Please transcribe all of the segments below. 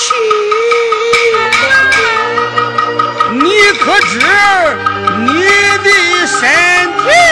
气，你可知你的身体？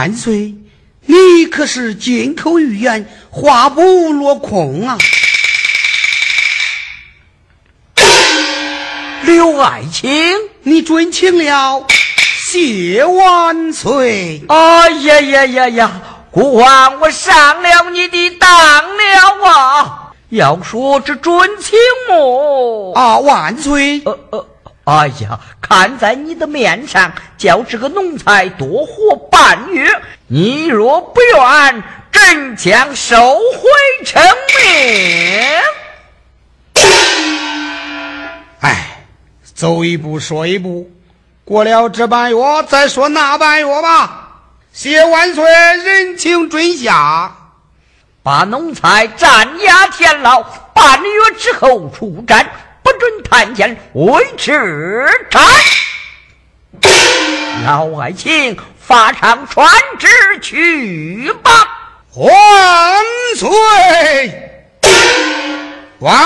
万岁！你可是金口玉言，话不落空啊！刘爱卿，你准请了，谢万岁！哎呀呀呀呀！国王，我上了你的当了啊！要说这准请么？啊，万岁！呃呃。哎呀，看在你的面上，叫这个奴才多活半月。你若不愿，朕将收回成命。哎，走一步说一步，过了这半月再说那半月吧。谢万岁，人情准下，把奴才斩押天牢，半月之后出战。不准探监，维持战。老爱卿，发上传旨去吧。万岁！万万！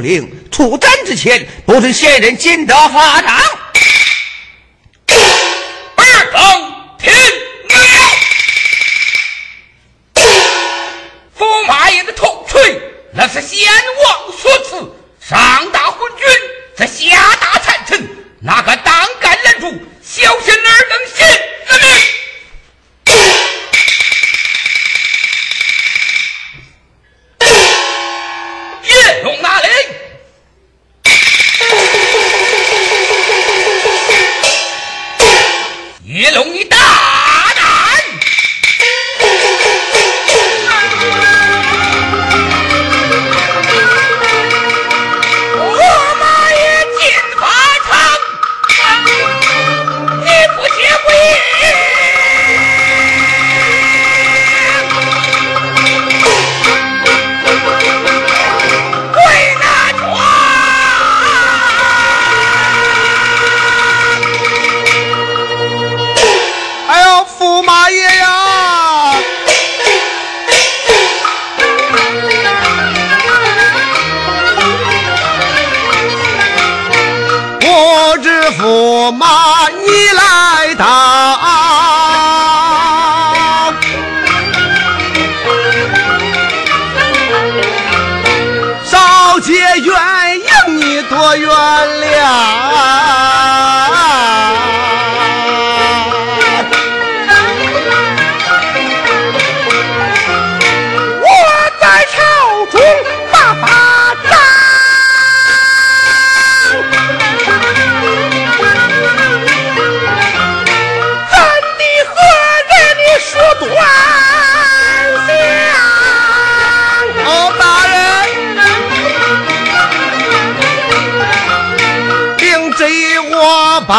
令出战之前，不准先人进得法场。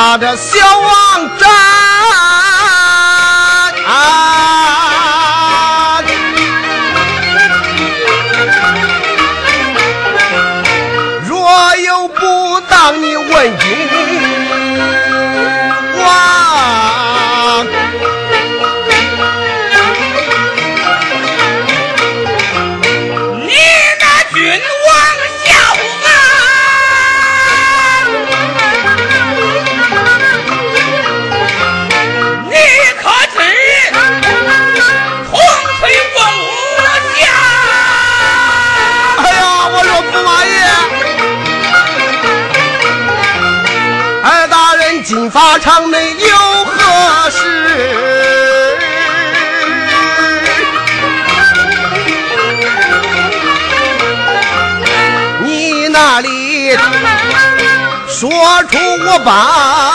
Father 吧。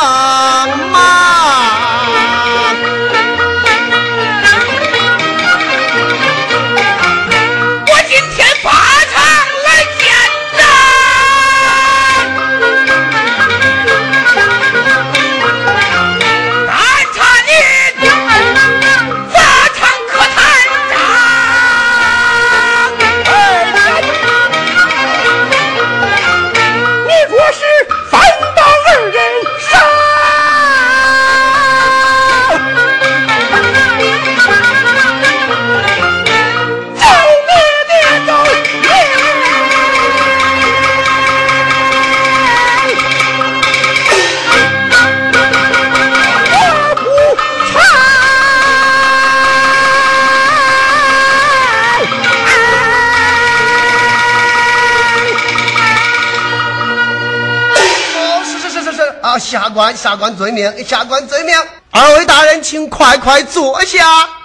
官下官罪名，下官罪名，二位大人请快快坐下。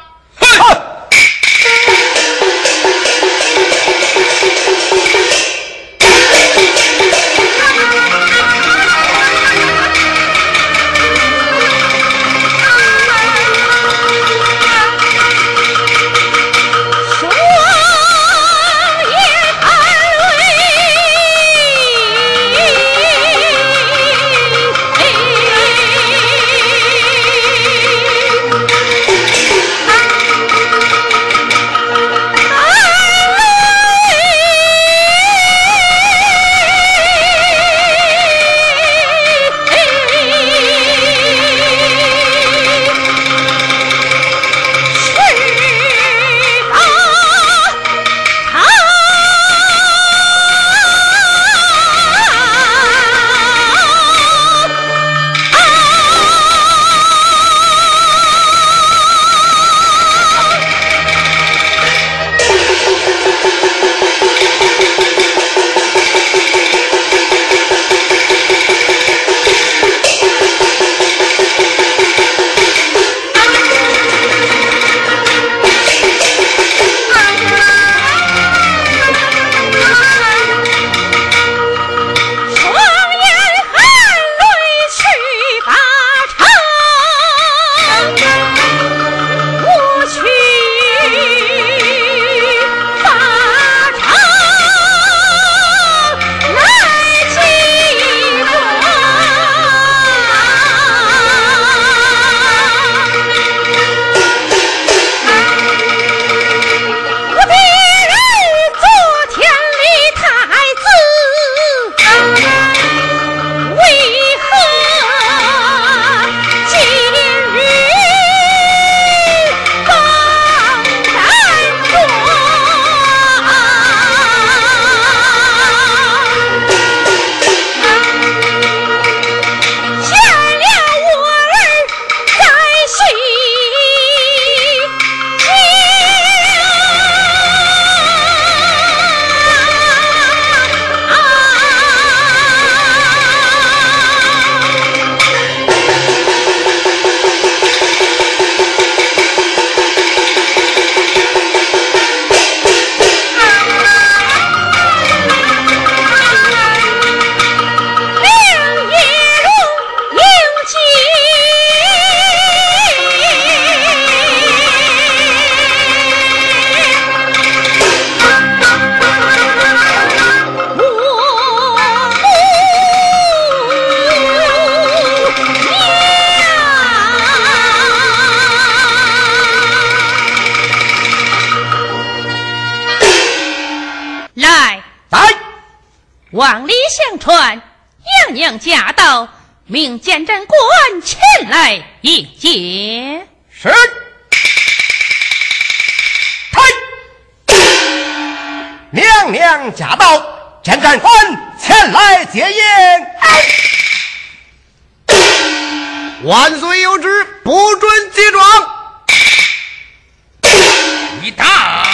命监斩官前来迎接。是。娘娘驾到，监斩官前来接应。万岁有旨，不准接庄。你打！